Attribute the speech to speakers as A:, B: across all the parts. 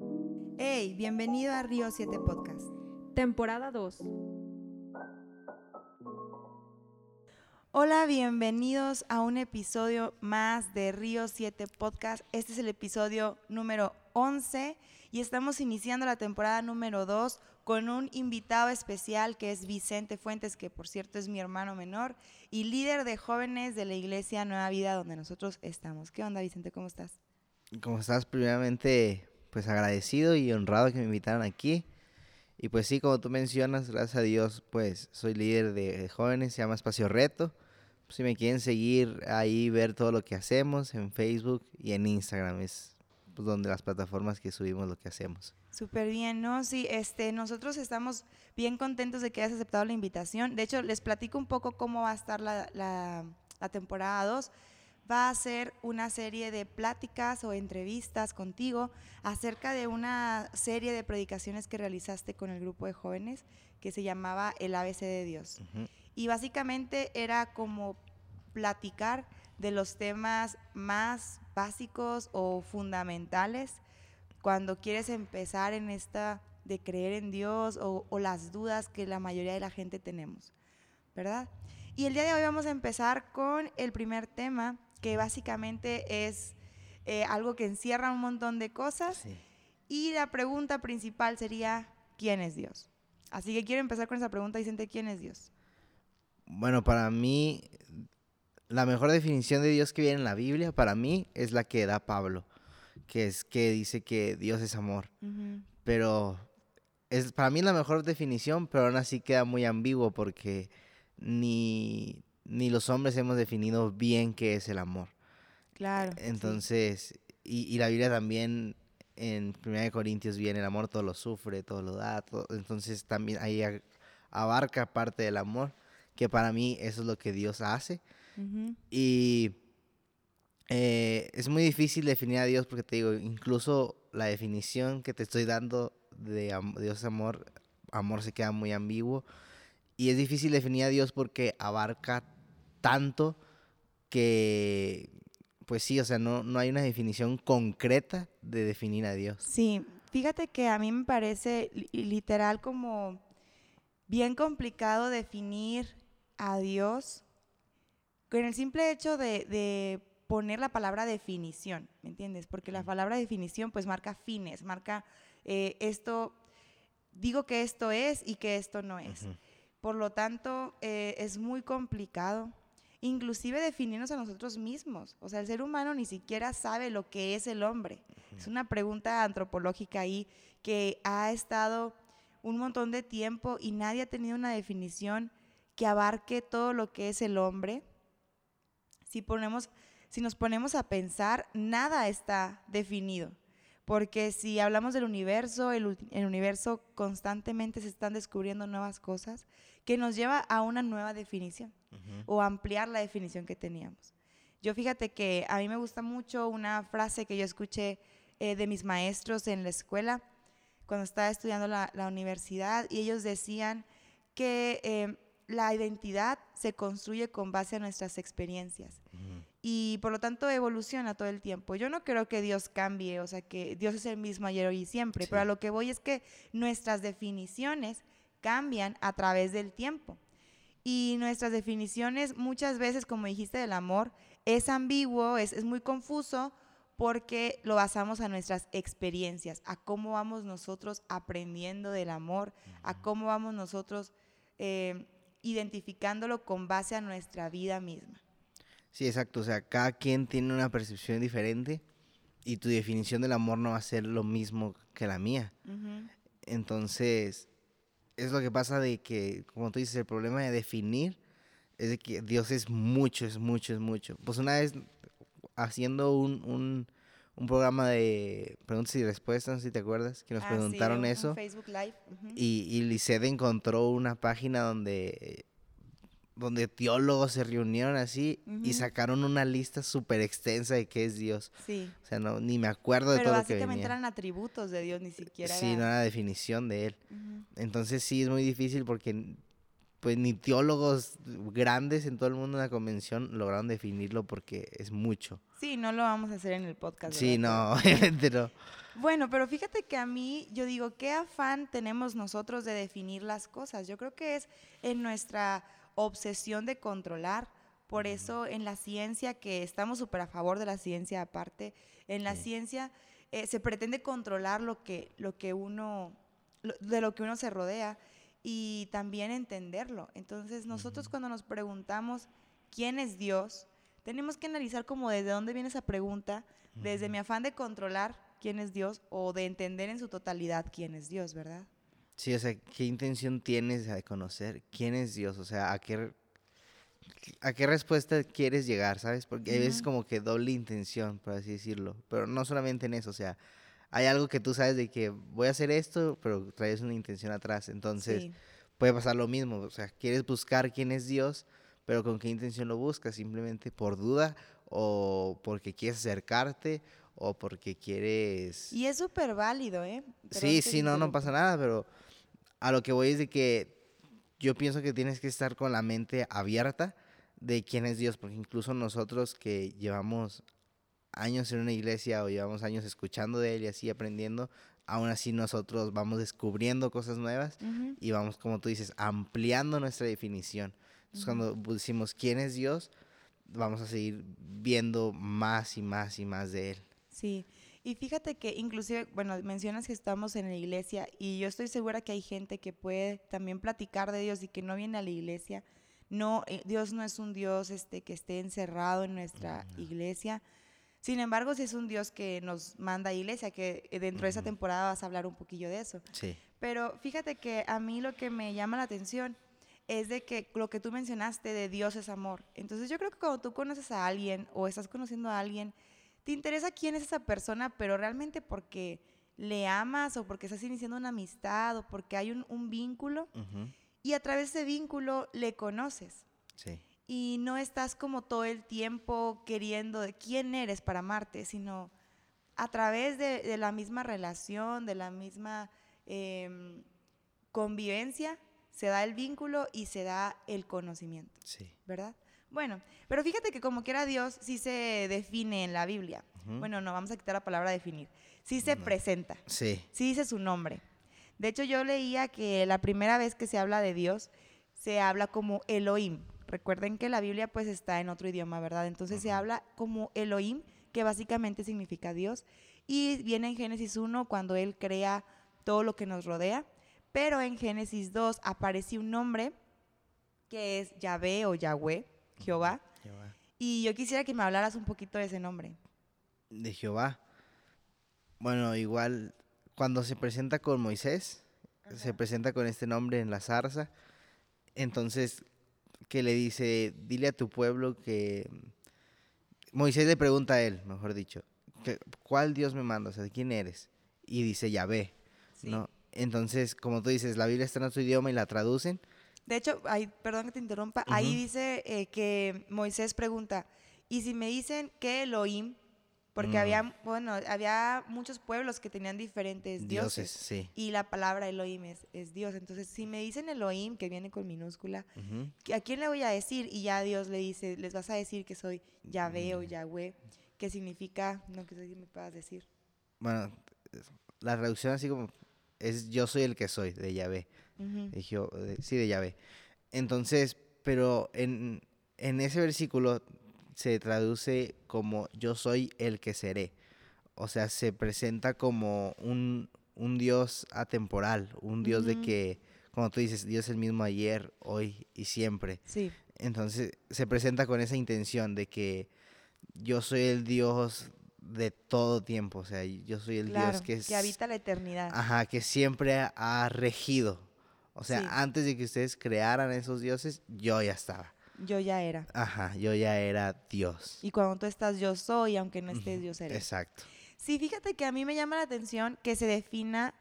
A: Hey, bienvenido a Río 7 Podcast.
B: Temporada 2.
A: Hola, bienvenidos a un episodio más de Río 7 Podcast. Este es el episodio número 11 y estamos iniciando la temporada número 2 con un invitado especial que es Vicente Fuentes, que por cierto es mi hermano menor y líder de jóvenes de la iglesia Nueva Vida donde nosotros estamos. ¿Qué onda, Vicente? ¿Cómo estás?
C: ¿Cómo estás? Primeramente, pues agradecido y honrado que me invitaran aquí. Y pues sí, como tú mencionas, gracias a Dios, pues soy líder de jóvenes, se llama Espacio Reto. Si me quieren seguir ahí, ver todo lo que hacemos en Facebook y en Instagram, es pues, donde las plataformas que subimos lo que hacemos.
A: Súper bien, ¿no? Sí, este, nosotros estamos bien contentos de que hayas aceptado la invitación. De hecho, les platico un poco cómo va a estar la, la, la temporada 2 va a ser una serie de pláticas o entrevistas contigo acerca de una serie de predicaciones que realizaste con el grupo de jóvenes que se llamaba El ABC de Dios. Uh -huh. Y básicamente era como platicar de los temas más básicos o fundamentales cuando quieres empezar en esta de creer en Dios o, o las dudas que la mayoría de la gente tenemos, ¿verdad? Y el día de hoy vamos a empezar con el primer tema, que básicamente es eh, algo que encierra un montón de cosas. Sí. Y la pregunta principal sería, ¿quién es Dios? Así que quiero empezar con esa pregunta, Vicente, ¿quién es Dios?
C: Bueno, para mí, la mejor definición de Dios que viene en la Biblia, para mí, es la que da Pablo, que es que dice que Dios es amor. Uh -huh. Pero es para mí la mejor definición, pero aún así queda muy ambiguo porque ni, ni los hombres hemos definido bien qué es el amor.
A: Claro.
C: Entonces, sí. y, y, la Biblia también en 1 Corintios viene el amor todo lo sufre, todo lo da, todo, entonces también ahí abarca parte del amor, que para mí eso es lo que Dios hace. Uh -huh. Y eh, es muy difícil definir a Dios porque te digo, incluso la definición que te estoy dando de am Dios amor, amor se queda muy ambiguo. Y es difícil definir a Dios porque abarca tanto que, pues sí, o sea, no, no hay una definición concreta de definir a Dios.
A: Sí, fíjate que a mí me parece literal como bien complicado definir a Dios con el simple hecho de, de poner la palabra definición, ¿me entiendes? Porque la palabra definición pues marca fines, marca eh, esto, digo que esto es y que esto no es. Uh -huh. Por lo tanto, eh, es muy complicado, inclusive definirnos a nosotros mismos. O sea, el ser humano ni siquiera sabe lo que es el hombre. Uh -huh. Es una pregunta antropológica ahí que ha estado un montón de tiempo y nadie ha tenido una definición que abarque todo lo que es el hombre. Si, ponemos, si nos ponemos a pensar, nada está definido. Porque si hablamos del universo, el, el, universo constantemente se están descubriendo nuevas cosas que nos lleva a una nueva definición uh -huh. o ampliar la definición que teníamos. Yo fíjate que a mí me gusta mucho una frase que yo escuché eh, de mis maestros en la escuela cuando estaba estudiando la, la universidad y ellos decían que eh, la identidad se construye con base a nuestras experiencias. Uh -huh y por lo tanto evoluciona todo el tiempo. Yo no creo que Dios cambie, o sea, que Dios es el mismo ayer, hoy y siempre, sí. pero a lo que voy es que nuestras definiciones cambian a través del tiempo. Y nuestras definiciones muchas veces, como dijiste, del amor, es ambiguo, es, es muy confuso porque lo basamos a nuestras experiencias, a cómo vamos nosotros aprendiendo del amor, uh -huh. a cómo vamos nosotros eh, identificándolo con base a nuestra vida misma.
C: Sí, exacto. O sea, cada quien tiene una percepción diferente y tu definición del amor no va a ser lo mismo que la mía. Uh -huh. Entonces, es lo que pasa de que, como tú dices, el problema de definir es de que Dios es mucho, es mucho, es mucho. Pues una vez haciendo un, un, un programa de preguntas y respuestas, si te acuerdas, que nos
A: ah,
C: preguntaron
A: sí,
C: eso.
A: Facebook Live. Uh -huh.
C: Y, y Lisette encontró una página donde donde teólogos se reunieron así uh -huh. y sacaron una lista súper extensa de qué es Dios.
A: Sí.
C: O sea, no, ni me acuerdo de todo lo que venía.
A: básicamente eran atributos de Dios, ni siquiera
C: Sí,
A: era...
C: no era definición de él.
A: Uh -huh.
C: Entonces sí, es muy difícil porque pues ni teólogos grandes en todo el mundo en la convención lograron definirlo porque es mucho.
A: Sí, no lo vamos a hacer en el podcast.
C: Sí, no, obviamente no.
A: Bueno, pero fíjate que a mí, yo digo, ¿qué afán tenemos nosotros de definir las cosas? Yo creo que es en nuestra obsesión de controlar. Por eso en la ciencia, que estamos súper a favor de la ciencia aparte, en la
C: Sí.
A: ciencia eh, se pretende controlar lo que, lo que uno, lo- de lo que uno se rodea y también entenderlo. Entonces nosotros cuando nos preguntamos quién es Dios, tenemos que analizar como desde dónde viene esa pregunta, desde mi afán de controlar quién es Dios o de entender en su totalidad quién es Dios, ¿verdad?
C: Sí, o sea, ¿qué intención tienes de conocer quién es Dios? O sea, ¿a qué, a qué respuesta quieres llegar, sabes? Porque hay veces como que doble intención, por así decirlo. Pero no solamente en eso, o sea, hay algo que tú sabes de que voy a hacer esto, pero traes una intención atrás. Entonces,
A: Sí.
C: puede pasar lo mismo. O sea, quieres buscar quién es Dios, pero ¿con qué intención lo buscas? ¿Simplemente por duda o porque quieres acercarte o porque quieres...
A: Y es súper válido, ¿eh?
C: Sí, sí, no, no pasa nada, pero a lo que voy es de que yo pienso que tienes que estar con la mente abierta de quién es Dios, porque incluso nosotros que llevamos años en una iglesia o llevamos años escuchando de Él y así aprendiendo, aún así nosotros vamos descubriendo cosas nuevas y vamos, como tú dices, ampliando nuestra definición. Entonces, cuando decimos quién es Dios, vamos a seguir viendo más y más y más de Él.
A: Sí, y fíjate que inclusive, bueno, mencionas que estamos en la iglesia y yo estoy segura que hay gente que puede también platicar de Dios y que no viene a la iglesia. No, eh, Dios no es un Dios este, que esté encerrado en nuestra iglesia. Sin embargo, sí es un Dios que nos manda a iglesia, que eh, dentro de esa temporada vas a hablar un poquillo de eso.
C: Sí.
A: Pero fíjate que a mí lo que me llama la atención es de que lo que tú mencionaste de Dios es amor. Entonces yo creo que cuando tú conoces a alguien o estás conociendo a alguien, te interesa quién es esa persona, pero realmente porque le amas o porque estás iniciando una amistad o porque hay un, un vínculo y a través de ese vínculo le conoces.
C: Sí.
A: Y no estás como todo el tiempo queriendo de quién eres para amarte, sino a través de, de la misma relación, de la misma em, convivencia, se da el vínculo y se da el conocimiento,
C: Sí.
A: ¿verdad? Bueno, pero fíjate que como quiera Dios sí se define en la Biblia.
C: Ujú.
A: Bueno, no, vamos a quitar la palabra definir. Sí se
C: No.
A: presenta,
C: Sí.
A: sí dice su nombre. De hecho, yo leía que la primera vez que se habla de Dios, se habla como Elohim. Recuerden que la Biblia pues está en otro idioma, ¿verdad? Entonces se
C: Ajá.
A: habla como Elohim, que básicamente significa Dios. Y viene en Génesis 1 cuando Él crea todo lo que nos rodea. Pero en Génesis 2 aparece un nombre que es Yahvé o Yahweh, Jehová.
C: Jehová.
A: Y yo quisiera que me hablaras un poquito de ese nombre.
C: De Jehová. Bueno, igual cuando se presenta con Moisés, se presenta con este nombre en la zarza. Entonces, que le dice, dile a tu pueblo que... Moisés le pregunta a él, mejor dicho, que, ¿cuál Dios me manda? O sea, ¿de quién eres? Y dice Yahvé,
A: Sí.
C: ¿no? Entonces, como tú dices, la Biblia está en otro idioma y la traducen.
A: De hecho, ahí, perdón que te interrumpa, ahí dice eh, que Moisés pregunta, ¿y si me dicen que Elohim? Porque
C: Mm.
A: había, bueno, había muchos pueblos que tenían diferentes
C: Dioses,
A: dioses.
C: sí.
A: Y la palabra Elohim es, es Dios. Entonces, si me dicen Elohim, que viene con minúscula,
C: Ujú.
A: ¿que- ¿a quién le voy a decir? Y ya Dios le dice, les vas a decir que soy Yahvé o Yahweh, que significa, no que si me puedas decir.
C: Bueno, la traducción así como es yo soy el que soy, de Yahvé.
A: Ujú.
C: de Jeho- de- sí, de Yahvé. Entonces, pero en, en ese versículo se traduce como yo soy el que seré. O sea, se presenta como un, un Dios atemporal, un Dios de que, como tú dices, Dios es el mismo ayer, hoy y siempre.
A: Sí,
C: Entonces, se presenta con esa intención de que yo soy el Dios de todo tiempo. O sea, yo soy el
A: claro,
C: Dios que, es,
A: habita la eternidad.
C: Ajá, que siempre ha regido. O sea,
A: Sí.
C: antes de que ustedes crearan esos dioses, yo ya estaba.
A: Yo ya era.
C: Ajá, yo ya era Dios.
A: Y cuando tú estás, yo soy, aunque no estés, yo seré.
C: Exacto.
A: Sí, fíjate que a mí me llama la atención que se defina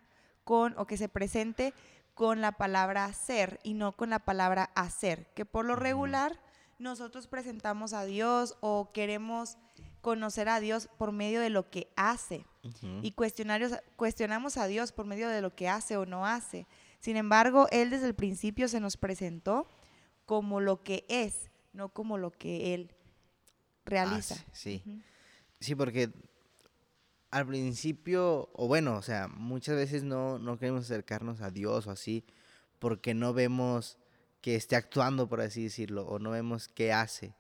A: con o que se presente con la palabra ser y no con la palabra hacer, que por lo regular nosotros presentamos a Dios o queremos conocer a Dios por medio de lo que hace
C: Ujú,
A: y cuestionarios- cuestionamos a Dios por medio de lo que hace o no hace. Sin embargo, Él desde el principio se nos presentó como lo que es, no como lo que Él realiza.
C: hace, sí. Sí, porque al principio, o bueno, o sea, muchas veces no, no queremos acercarnos a Dios o así, porque no vemos que esté actuando, por así decirlo, o no vemos qué hace.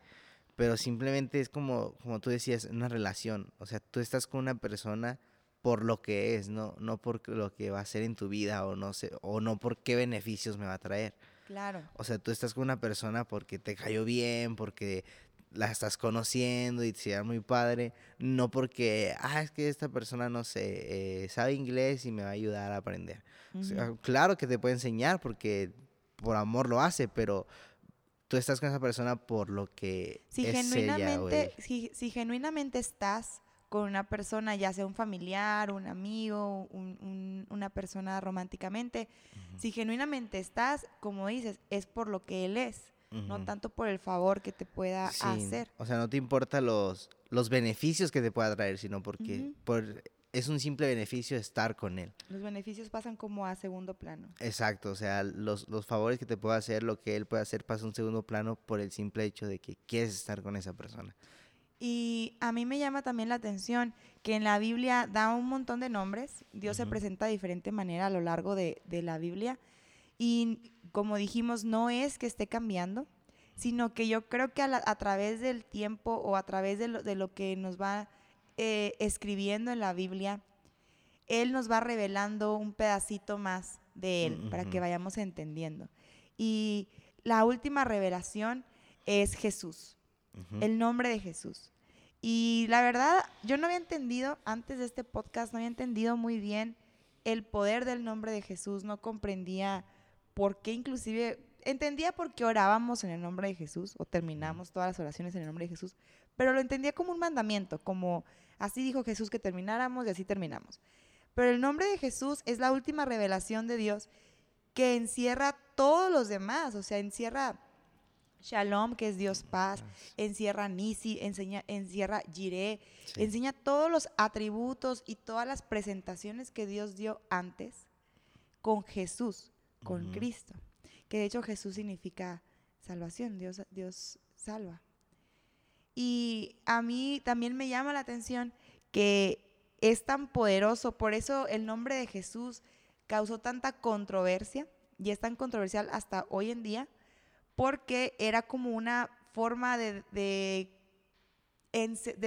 C: Pero simplemente es como, como tú decías, una relación. O sea, tú estás con una persona por lo que es, no, no por lo que va a hacer en tu vida, o no sé, o no por qué beneficios me va a traer.
A: Claro.
C: O sea, tú estás con una persona porque te cayó bien, porque la estás conociendo y te muy padre, no porque, ah, es que esta persona, no sé, eh, sabe inglés y me va a ayudar a aprender. o sea, claro que te puede enseñar porque por amor lo hace, pero tú estás con esa persona por lo que
A: si
C: es
A: genuinamente, Si, si, genuinamente estás con una persona, ya sea un familiar, un amigo, una persona románticamente, si genuinamente estás, como dices, es por lo que él es, no tanto por el favor que te pueda hacer.
C: O sea, no te importa los, los beneficios que te pueda traer, sino porque por es un simple beneficio estar con él.
A: Los beneficios pasan como a segundo plano.
C: Exacto, o sea, los, los favores que te puede hacer, lo que él puede hacer, pasa a un segundo plano por el simple hecho de que quieres estar con esa persona.
A: Y a mí me llama también la atención que en la Biblia da un montón de nombres. Dios se presenta de diferente manera a lo largo de, de, la Biblia. Y como dijimos, no es que esté cambiando, sino que yo creo que a, a través del tiempo o a través de lo, de lo que nos va eh, escribiendo en la Biblia, Él nos va revelando un pedacito más de Él para que vayamos entendiendo. Y la última revelación es Jesús, el nombre de Jesús. Y la verdad, yo no había entendido, antes de este podcast, no había entendido muy bien el poder del nombre de Jesús, no comprendía por qué inclusive, entendía por qué orábamos en el nombre de Jesús o terminamos todas las oraciones en el nombre de Jesús, pero lo entendía como un mandamiento, como Así dijo Jesús que termináramos y así terminamos. Pero el nombre de Jesús es la última revelación de Dios que encierra todos los demás, o sea, encierra Shalom, que es Dios paz, encierra Nisi, enseña, encierra Jireh, enseña todos los atributos y todas las presentaciones que Dios dio antes con Jesús, con Cristo. Que de hecho Jesús significa salvación, Dios, Dios salva. Y a mí también me llama la atención que es tan poderoso, por eso el nombre de Jesús causó tanta controversia y es tan controversial hasta hoy en día, porque era como una forma de, de,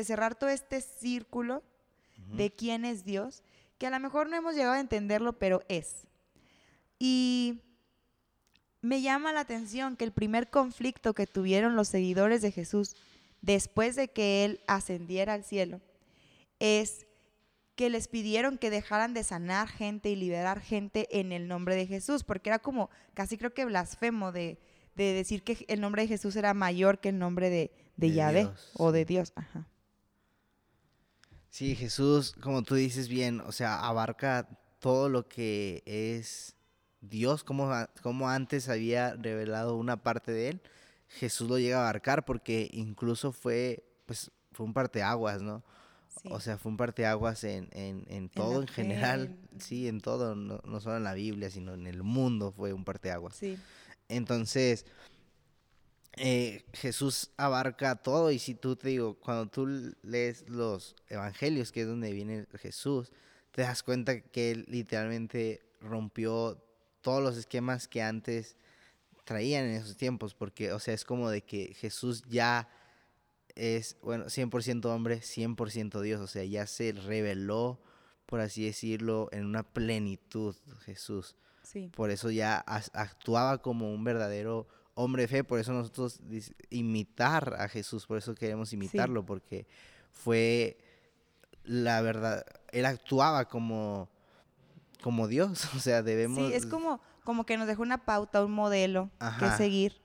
A: cerrar todo este círculo de quién es Dios, que a lo mejor no hemos llegado a entenderlo, pero es. Y me llama la atención que el primer conflicto que tuvieron los seguidores de Jesús después de que Él ascendiera al cielo, es que les pidieron que dejaran de sanar gente y liberar gente en el nombre de Jesús, porque era como casi creo que blasfemo de, decir que el nombre de Jesús era mayor que el nombre de, de, Yahvé o de Dios. Ajá.
C: Sí, Jesús, como tú dices bien, o sea, abarca todo lo que es Dios, como, como antes había revelado una parte de él Jesús lo llega a abarcar porque incluso fue, pues, fue un parteaguas, ¿no? O sea, fue un parteaguas en, en, en todo en, general, sí, en todo, no, no, solo en la Biblia, sino en el mundo fue un parteaguas. Sí. Entonces, eh, Jesús abarca todo y si tú te digo, cuando tú lees los evangelios, que es donde viene Jesús, te das cuenta que él literalmente rompió todos los esquemas que antes traían en esos tiempos, porque, o sea, es como de que Jesús ya es, bueno, 100% hombre, 100% Dios, o sea, ya se reveló, por así decirlo, en una plenitud Jesús. Sí. Por eso ya actuaba como un verdadero hombre de fe, por eso nosotros imitar a Jesús, por eso queremos imitarlo, porque fue la verdad, él actuaba como como Dios, o sea, debemos
A: Sí, es como como que nos dejó una pauta, un modelo que seguir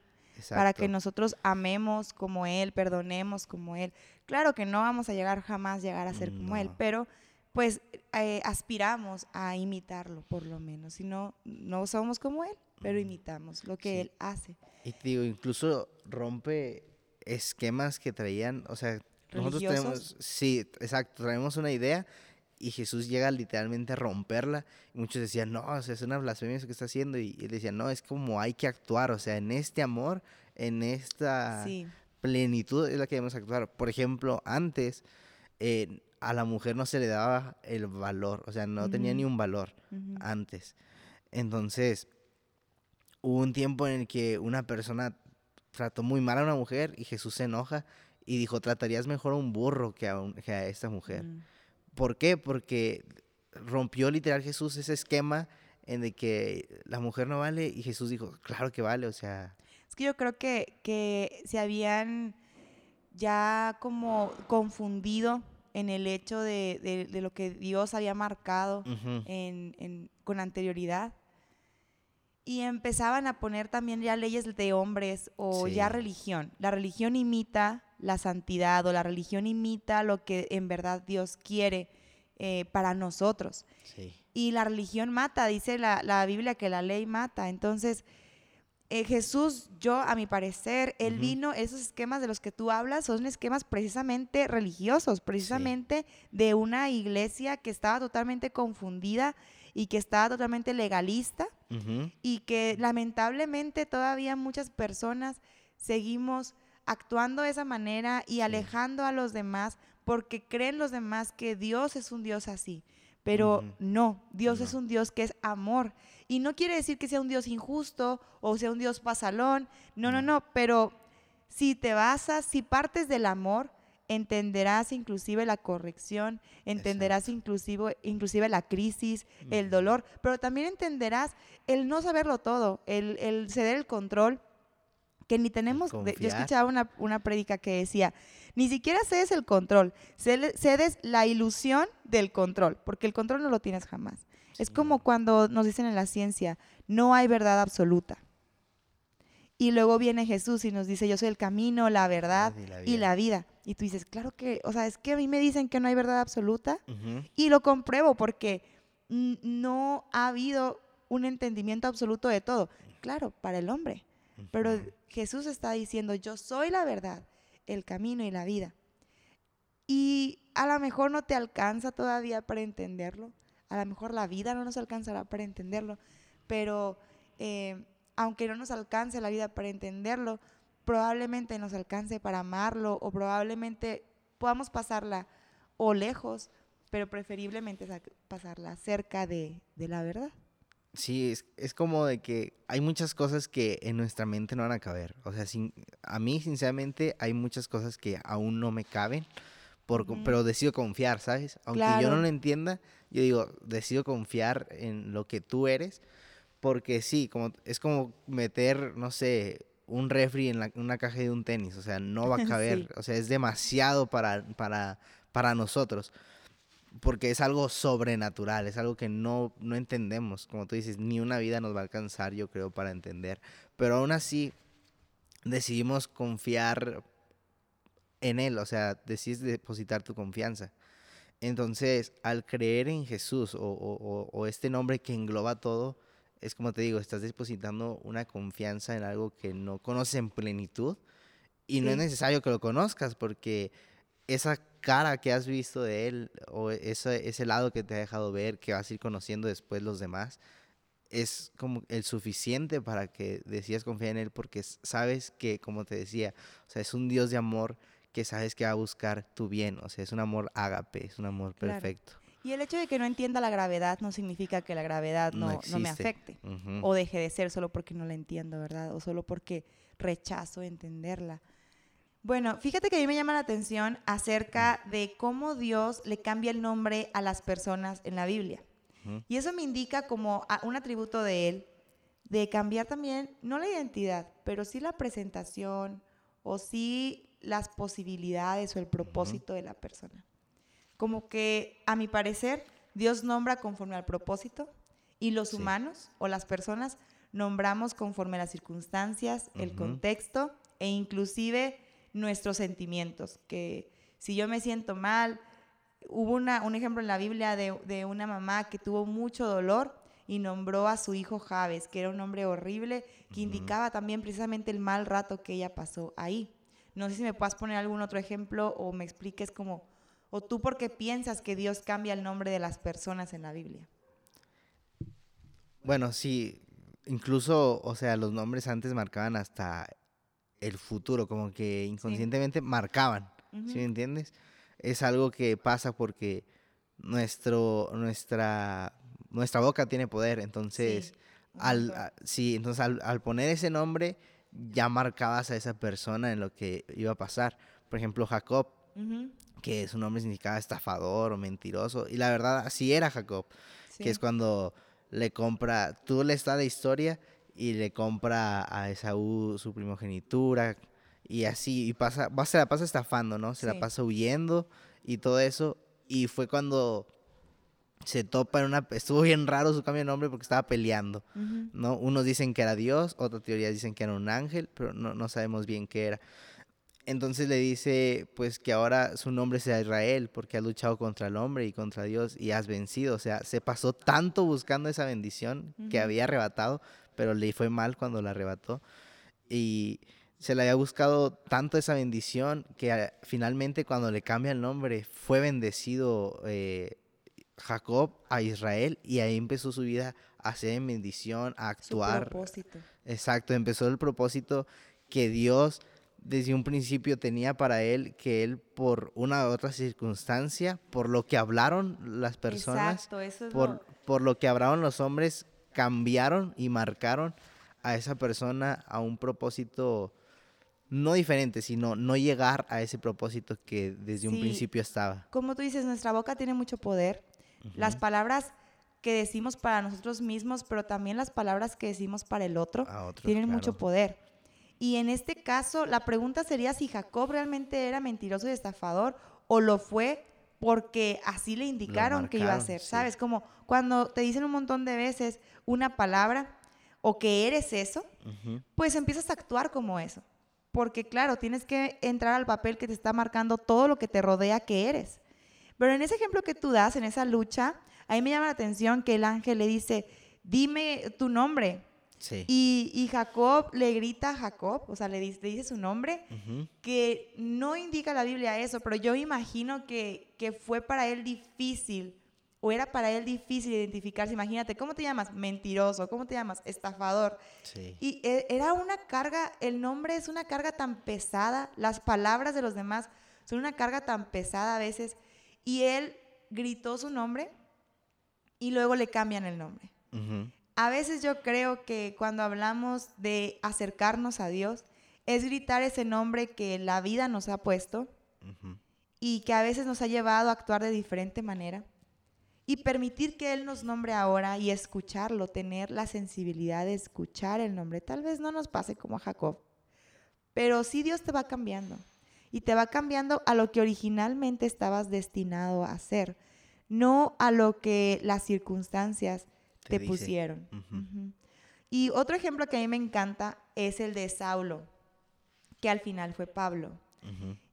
A: para que nosotros amemos como Él, perdonemos como Él. Claro que no vamos a llegar jamás llegar a ser como Él, pero pues eh, aspiramos a imitarlo por lo menos. Si no, no somos como Él, pero imitamos lo que Él hace.
C: Y digo, incluso rompe esquemas que traían, o sea, nosotros tenemos, sí, exacto, traemos una idea y Jesús llega literalmente a romperla. Y muchos decían, no, o sea, es una blasfemia eso que está haciendo. Y él decía, no, es como hay que actuar, o sea, en este amor, en esta plenitud es la que debemos actuar. Por ejemplo, antes, a la mujer no se le daba el valor, o sea, no tenía ni un valor antes. Entonces, hubo un tiempo en el que una persona trató muy mal a una mujer y Jesús se enoja y dijo, tratarías mejor a un burro que a, un- que a esta mujer. ¿Por qué? Porque rompió literal Jesús ese esquema en de que la mujer no vale y Jesús dijo, claro que vale, o sea,
A: Es que yo creo que, que se habían ya como confundido en el hecho de, de- de lo que Dios había marcado en- en- con anterioridad. Y empezaban a poner también ya leyes de hombres o ya religión. La religión imita la santidad o la religión imita lo que en verdad Dios quiere eh, para nosotros.
C: sí,
A: Y la religión mata, dice la, la Biblia que la ley mata. Entonces, eh, Jesús, yo a mi parecer, él vino, esos esquemas de los que tú hablas son esquemas precisamente religiosos, precisamente de una iglesia que estaba totalmente confundida y que estaba totalmente legalista y que lamentablemente todavía muchas personas seguimos actuando de esa manera y alejando a los demás porque creen los demás que Dios es un Dios así. Pero no, Dios es
C: No.
A: un Dios que es amor. Y no quiere decir que sea un Dios injusto o sea un Dios pasalón. No, no,
C: No.
A: Pero si te basas, si partes del amor, entenderás inclusive la corrección, entenderás inclusive, inclusive la crisis, el dolor, pero también entenderás el no saberlo todo, el, el ceder el control, que ni tenemos, de- yo escuchaba una, una prédica que decía, ni siquiera cedes el control, cedes la ilusión del control, porque el control no lo tienes jamás. Es como cuando nos dicen en la ciencia, no hay verdad absoluta. Y luego viene Jesús y nos dice, yo soy el camino, la verdad
C: y la
A: y
C: vida.
A: la vida. Y tú dices, claro que, o sea, es que a mí me dicen que no hay verdad absoluta y lo compruebo porque no ha habido un entendimiento absoluto de todo. Claro, para el hombre. Pero. Jesús está diciendo, yo soy la verdad, el camino y la vida. Y a lo mejor no te alcanza todavía para entenderlo. A lo mejor la vida no nos alcanzará para entenderlo. Pero eh, aunque no nos alcance la vida para entenderlo, probablemente nos alcance para amarlo o probablemente podamos pasarla o lejos, pero preferiblemente sa- pasarla cerca de, de la verdad.
C: Sí, es, es como de que hay muchas cosas que en nuestra mente no van a caber. O sea, sin, a mí, sinceramente, hay muchas cosas que aún no me caben, por,
A: Ujú.
C: pero decido confiar, ¿sabes? Aunque yo no lo entienda, yo digo, decido confiar en lo que tú eres, porque sí, como, es como meter, no sé, un refri en la- una caja de un tenis, o sea, no va a caber,
A: Sí.
C: o sea, es demasiado para, para, para nosotros porque es algo sobrenatural, es algo que no, no entendemos. Como tú dices, ni una vida nos va a alcanzar, yo creo, para entender. Pero aún así, decidimos confiar en Él, o sea, decides depositar tu confianza. Entonces, al creer en Jesús o, o- o- este nombre que engloba todo, es como te digo, estás depositando una confianza en algo que no conoces en plenitud y no es
A: Sí.
C: necesario que lo conozcas porque esa cara que has visto de él o ese, ese lado que te ha dejado ver, que vas a ir conociendo después los demás, es como el suficiente para que decidas confiar en él porque sabes que, como te decía, o sea, es un Dios de amor que sabes que va a buscar tu bien, o sea, es un amor ágape, es un amor
A: Claro.
C: perfecto.
A: Y el hecho de que no entienda la gravedad no significa que la gravedad
C: No
A: no, no me afecte o deje de ser solo porque no la entiendo, ¿verdad? O solo porque rechazo entenderla. Bueno, fíjate que a mí me llama la atención acerca de cómo Dios le cambia el nombre a las personas en la Biblia. Y eso me indica como a- un atributo de Él, de cambiar también, no la identidad, pero sí la presentación o sí las posibilidades o el propósito de la persona. Como que, a mi parecer, Dios nombra conforme al propósito y los
C: Sí.
A: humanos o las personas nombramos conforme a las circunstancias, el contexto e inclusive nuestros sentimientos. Que si yo me siento mal, hubo una- un ejemplo en la Biblia de, de una mamá que tuvo mucho dolor y nombró a su hijo Javes, que era un nombre horrible, que indicaba también precisamente el mal rato que ella pasó ahí. No sé si me puedas poner algún otro ejemplo o me expliques como, o tú por qué piensas que Dios cambia el nombre de las personas en la Biblia.
C: Bueno, sí, incluso, o sea, los nombres antes marcaban hasta el futuro, como que inconscientemente marcaban, ¿sí
A: Ujú.
C: me entiendes? es algo que pasa porque nuestro, nuestra, nuestra boca tiene poder. Entonces, al, sí, entonces al, poner ese nombre, ya marcabas a esa persona en lo que iba a pasar. Por ejemplo, Jacob, que su nombre significaba estafador o mentiroso. Y la verdad, así era Jacob, que es cuando le compra, tú le estás de historia y le compra a Esaú su primogenitura y así, y pasa, se la pasa estafando, ¿no? Se la pasa huyendo y todo eso. Y fue cuando se topa en una... Estuvo bien raro su cambio de nombre porque estaba peleando, ¿no? Unos dicen que era Dios, otras teorías dicen que era un ángel, pero no, no sabemos bien qué era. Entonces le dice, pues que ahora su nombre sea Israel, porque ha luchado contra el hombre y contra Dios y has vencido. O sea, se pasó tanto buscando esa bendición que había arrebatado, pero le fue mal cuando la arrebató. Y se le había buscado tanto esa bendición que ah, finalmente cuando le cambia el nombre fue bendecido eh, Jacob a Israel y ahí empezó su vida a ser en bendición, a actuar. Su propósito. Exacto, empezó el propósito que Dios desde un principio tenía para él que él por una u otra circunstancia, por lo que hablaron las personas, por, por lo que hablaron los hombres, cambiaron y marcaron a esa persona a un propósito no diferente, sino no llegar a ese propósito que desde un principio estaba.
A: Como tú dices, nuestra boca tiene mucho poder. Las palabras que decimos para nosotros mismos, pero también las palabras que decimos para el otro, tienen mucho poder. Y en este caso, la pregunta sería si Jacob realmente era mentiroso y estafador o lo fue porque así le indicaron que iba a ser, ¿sabes? Como cuando te dicen un montón de veces una palabra o que eres eso, pues empiezas a actuar como eso. Porque claro, tienes que entrar al papel que te está marcando todo lo que te rodea que eres. Pero en ese ejemplo que tú das, en esa lucha, a mí me llama la atención que el ángel le dice, dime tu nombre. Y, Jacob le grita a Jacob, o sea, le dice, su nombre, que no indica la Biblia eso, pero yo imagino que, que fue para él difícil, o era para él difícil identificarse. Imagínate, ¿cómo te llamas? Mentiroso, ¿cómo te llamas? Estafador. Y e, era una carga, el nombre es una carga tan pesada, las palabras de los demás son una carga tan pesada a veces, y él gritó su nombre y luego le cambian el nombre. A veces yo creo que cuando hablamos de acercarnos a Dios, es gritar ese nombre que la vida nos ha puesto y que a veces nos ha llevado a actuar de diferente manera. Y permitir que Él nos nombre ahora y escucharlo, tener la sensibilidad de escuchar el nombre. Tal vez no nos pase como a Jacob, pero sí Dios te va cambiando. Y te va cambiando a lo que originalmente estabas destinado a hacer, no a lo que las circunstancias te, pusieron. Y otro ejemplo que a mí me encanta es el de Saulo, que al final fue Pablo.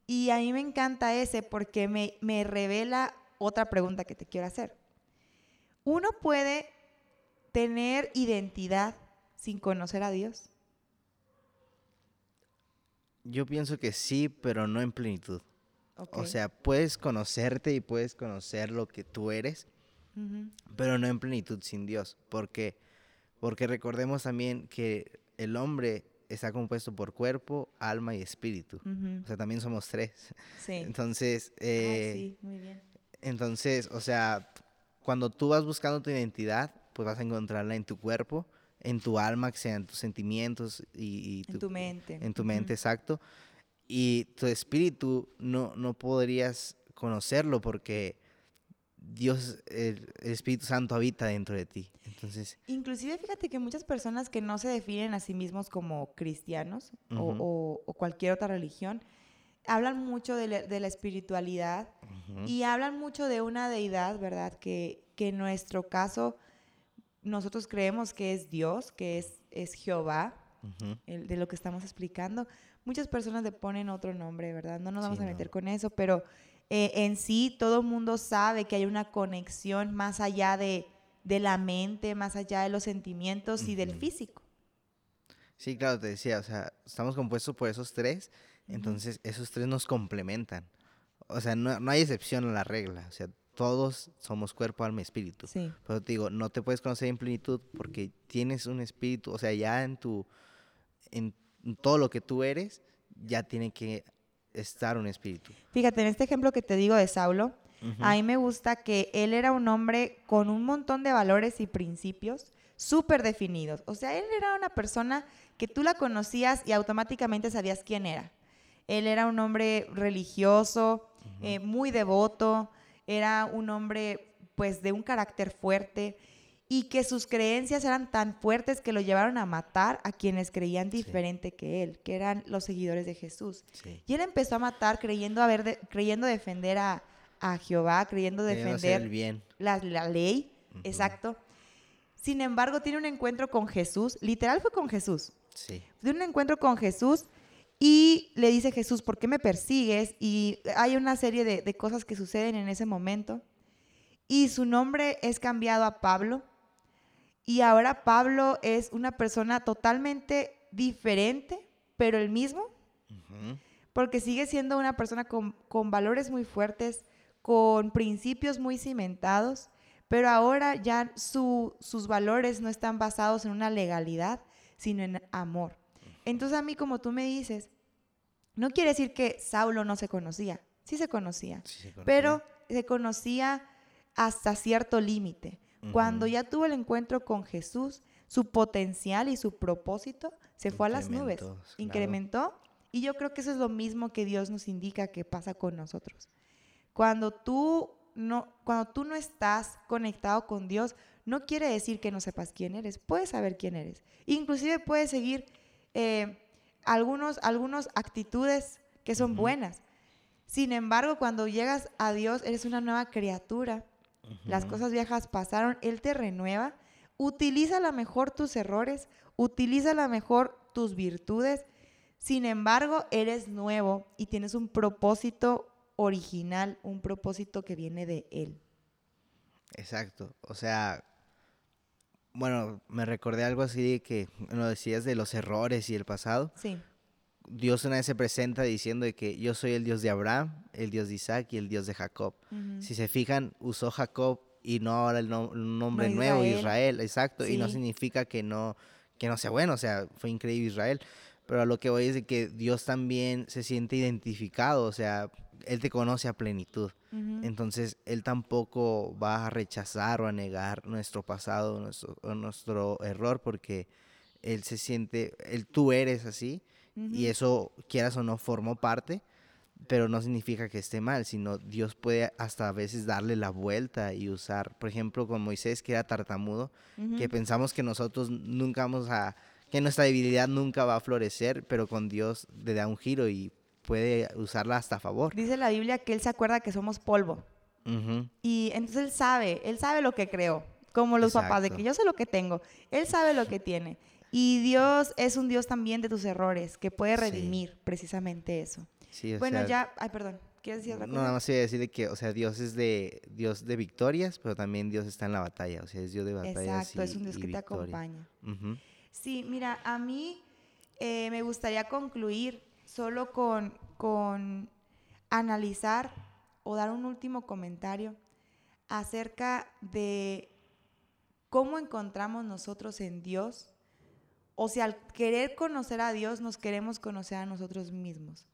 A: Y a mí me encanta ese porque me, me revela otra pregunta que te quiero hacer. Uno puede tener identidad sin conocer a Dios.
C: Yo pienso que sí, pero no en plenitud. O sea, puedes conocerte y puedes conocer lo que tú eres, pero no en plenitud sin Dios. ¿Por qué? Porque recordemos también que el hombre está compuesto por cuerpo, alma y espíritu. O sea, también somos tres. Sí. Entonces, eh, sí, muy bien. Entonces, o sea, cuando tú vas buscando tu identidad, pues vas a encontrarla en tu cuerpo, en tu alma, que sean tus sentimientos y,
A: en tu mente.
C: En tu mente, exacto. Y tu espíritu no, no podrías conocerlo porque Dios, el, Espíritu Santo habita dentro de ti. Entonces,
A: Inclusive fíjate que muchas personas que no se definen a sí mismos como cristianos o, cualquier otra religión, hablan mucho de la, espiritualidad y hablan mucho de una deidad, ¿verdad? Que, que, en nuestro caso nosotros creemos que es Dios, que es, es Jehová, el, de lo que estamos explicando. Muchas personas le ponen otro nombre, ¿verdad? No nos vamos a meter con eso, pero eh, en sí todo el mundo sabe que hay una conexión más allá de, de la mente, más allá de los sentimientos y del físico.
C: Sí, claro, te decía, o sea, estamos compuestos por esos tres, entonces esos tres nos complementan. O sea, no, no, hay excepción a la regla, o sea, todos somos cuerpo, alma y espíritu. Sí. Pero te digo, no te puedes conocer en plenitud porque tienes un espíritu, o sea, ya en tu, en todo lo que tú eres, ya tiene que estar un espíritu.
A: Fíjate, en este ejemplo que te digo de Saulo, a mí me gusta que él era un hombre con un montón de valores y principios súper definidos. O sea, él era una persona que tú la conocías y automáticamente sabías quién era. Él era un hombre religioso, eh, muy devoto, era un hombre pues de un carácter fuerte y que sus creencias eran tan fuertes que lo llevaron a matar a quienes creían diferente que él, que eran los seguidores de Jesús. Y él empezó a matar creyendo, haber creyendo defender a, Jehová, creyendo defender
C: bien.
A: La, ley, exacto. Sin embargo, tiene un encuentro con Jesús, literal fue con Jesús.
C: Sí.
A: Tiene un encuentro con Jesús y le dice Jesús, ¿por qué me persigues? Y hay una serie de, cosas que suceden en ese momento. Y su nombre es cambiado a Pablo. Y ahora Pablo es una persona totalmente diferente, pero el mismo. Porque sigue siendo una persona con, con valores muy fuertes, con principios muy cimentados, pero ahora ya sus valores no están basados en una legalidad, sino en amor. Entonces a mí, como tú me dices, no quiere decir que Saulo no se conocía, sí se conocía, pero se conocía hasta cierto límite. Cuando ya tuvo el encuentro con Jesús, su potencial y su propósito se fue a las nubes, incrementó. Y yo creo que eso es lo mismo que Dios nos indica que pasa con nosotros. Cuando tú no, cuando tú no estás conectado con Dios, no quiere decir que no sepas quién eres. Puedes saber quién eres. Inclusive puedes seguir eh, algunos, algunas actitudes que son buenas. Sin embargo, cuando llegas a Dios, eres una nueva criatura. Las cosas viejas pasaron, Él te renueva. Utiliza a lo mejor tus errores, utiliza a lo mejor tus virtudes. Sin embargo, eres nuevo y tienes un propósito original, un propósito que viene de Él.
C: Exacto. O sea, bueno, me recordé algo así de que lo decías de los errores y el pasado.
A: Sí.
C: Dios una vez se presenta diciendo de que yo soy el Dios de Abraham, el Dios de Isaac y el Dios de Jacob. Si se fijan, usó Jacob y no ahora el nombre nuevo, Israel, exacto, y no significa que no, que no sea bueno, o sea, fue increíble Israel, pero a lo que voy es de que Dios también se siente identificado, o sea, Él te conoce a plenitud. Entonces, Él tampoco va a rechazar o a negar nuestro pasado, nuestro, nuestro error, porque Él se siente, él, tú eres así, y eso, quieras o no, formó parte, pero no significa que esté mal, sino Dios puede hasta a veces darle la vuelta y usar, por ejemplo, con Moisés, que era tartamudo, que pensamos que nosotros nunca vamos a, que nuestra debilidad nunca va a florecer, pero con Dios le da un giro y puede usarla hasta a favor.
A: Dice la Biblia que Él se acuerda que somos polvo. Y entonces Él sabe, Él sabe lo que creo, como los papás, de que yo sé lo que tengo, Él sabe lo que tiene. Y Dios es un Dios también de tus errores, que puede redimir precisamente eso. bueno, ya, ay, perdón. ¿Quieres decir otra
C: cosa? No, nada más iba a decir que, o sea, Dios es de Dios de victorias, pero también Dios está en la batalla, o sea, es Dios de batallas
A: Exacto, es un Dios que te acompaña. Sí, mira, a mí eh, me gustaría concluir solo con, con analizar o dar un último comentario acerca de cómo encontramos nosotros en Dios, o si al querer conocer a Dios nos queremos conocer a nosotros mismos.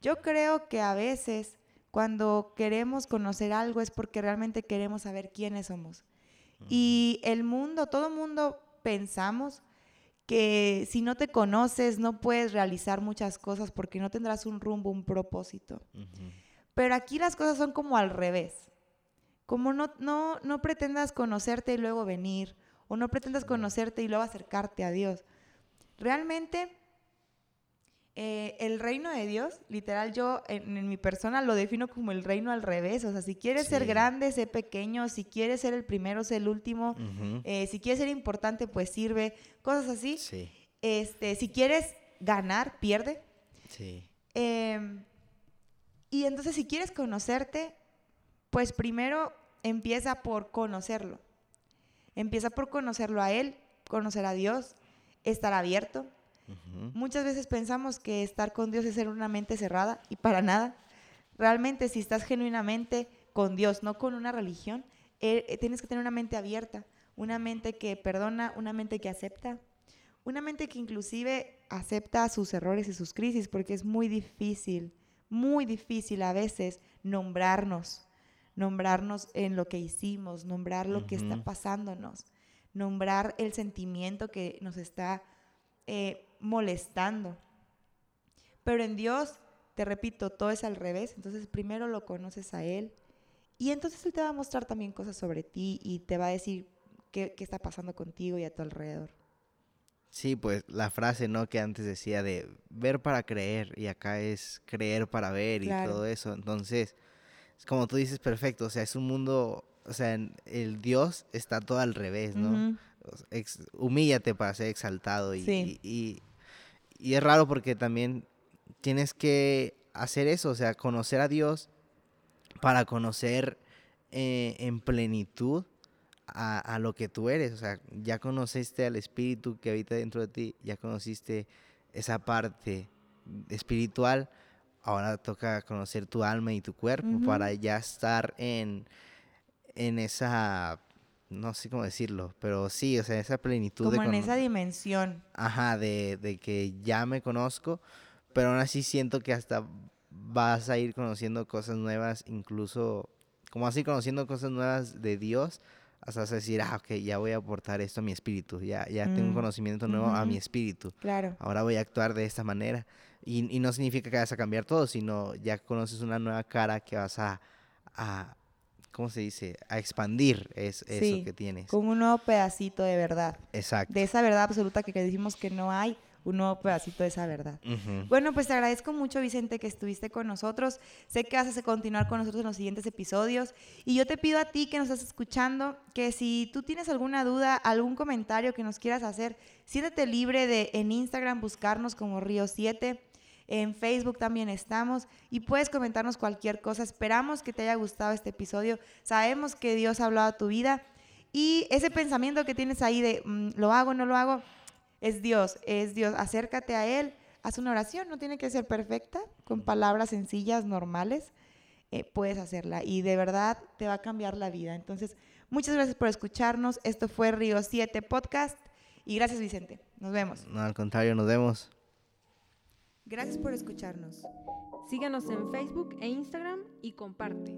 A: Yo creo que a veces cuando queremos conocer algo es porque realmente queremos saber quiénes somos. Y el mundo, todo mundo pensamos que si no te conoces no puedes realizar muchas cosas porque no tendrás un rumbo, un propósito. Pero aquí las cosas son como al revés. Como no, no, no pretendas conocerte y luego venir, o no pretendas conocerte y luego acercarte a Dios. Realmente eh, el reino de Dios, literal yo en, mi persona lo defino como el reino al revés. O sea, si quieres ser grande, sé pequeño. Si quieres ser el primero, sé el último. Eh, si quieres ser importante, pues sirve. Cosas así. Este, si quieres ganar, pierde. Em, y entonces si quieres conocerte, pues primero empieza por conocerlo. Empieza por conocerlo a Él, conocer a Dios, estar abierto, Muchas veces pensamos que estar con Dios es ser una mente cerrada y para nada. Realmente si estás genuinamente con Dios, no con una religión, eh, eh, tienes que tener una mente abierta, una mente que perdona, una mente que acepta, una mente que inclusive acepta sus errores y sus crisis, porque es muy difícil, muy difícil a veces nombrarnos, nombrarnos en lo que hicimos, nombrar lo que está pasándonos, nombrar el sentimiento que nos está eh, molestando. Pero en Dios, te repito, todo es al revés. Entonces primero lo conoces a Él y entonces Él te va a mostrar también cosas sobre ti y te va a decir qué, qué está pasando contigo y a tu alrededor.
C: Sí, pues la frase, ¿no? Que antes decía de ver para creer y acá es creer para ver y todo eso. Entonces, es como tú dices, perfecto. O sea, es un mundo, o sea, el Dios está todo al revés, ¿no? Ex- humíllate para ser exaltado y,
A: Sí.
C: y, y- y es raro porque también tienes que hacer eso, o sea, conocer a Dios para conocer eh, en plenitud a, a lo que tú eres, o sea, ya conociste al Espíritu que habita dentro de ti, ya conociste esa parte espiritual, ahora toca conocer tu alma y tu cuerpo
A: Ujú.
C: para ya estar en, en esa, no sé cómo decirlo, pero sí, o sea, esa plenitud de
A: Como en
C: cono-
A: esa dimensión.
C: Ajá, de, de que ya me conozco, pero aún así siento que hasta vas a ir conociendo cosas nuevas, incluso, como así conociendo cosas nuevas de Dios, hasta decir, ah, ok, ya voy a aportar esto a mi espíritu, ya, ya tengo un
A: Mm,
C: conocimiento nuevo a mi espíritu,
A: Claro.
C: ahora voy a actuar de esta manera. Y, y no significa que vas a cambiar todo, sino ya conoces una nueva cara que vas a, a ¿cómo se dice? A expandir es, eso que tienes.
A: Como un nuevo pedacito de verdad.
C: Exacto.
A: De esa verdad absoluta que decimos que no hay, un nuevo pedacito de esa verdad. Bueno, pues te agradezco mucho, Vicente, que estuviste con nosotros. Sé que vas a continuar con nosotros en los siguientes episodios. Y yo te pido a ti que nos estás escuchando que si tú tienes alguna duda, algún comentario que nos quieras hacer, siéntete libre de en Instagram buscarnos como Río 7. En Facebook también estamos y puedes comentarnos cualquier cosa. Esperamos que te haya gustado este episodio. Sabemos que Dios ha hablado a tu vida y ese pensamiento que tienes ahí de mm, lo hago, no lo hago, es Dios, es Dios. Acércate a Él, haz una oración, no tiene que ser perfecta, con palabras sencillas, normales, eh, puedes hacerla y de verdad te va a cambiar la vida. Entonces, muchas gracias por escucharnos. Esto fue Río 7 Podcast y gracias Vicente. Nos vemos.
C: No, al contrario, nos vemos.
A: Gracias por escucharnos.
B: Síganos en Facebook e Instagram y comparte.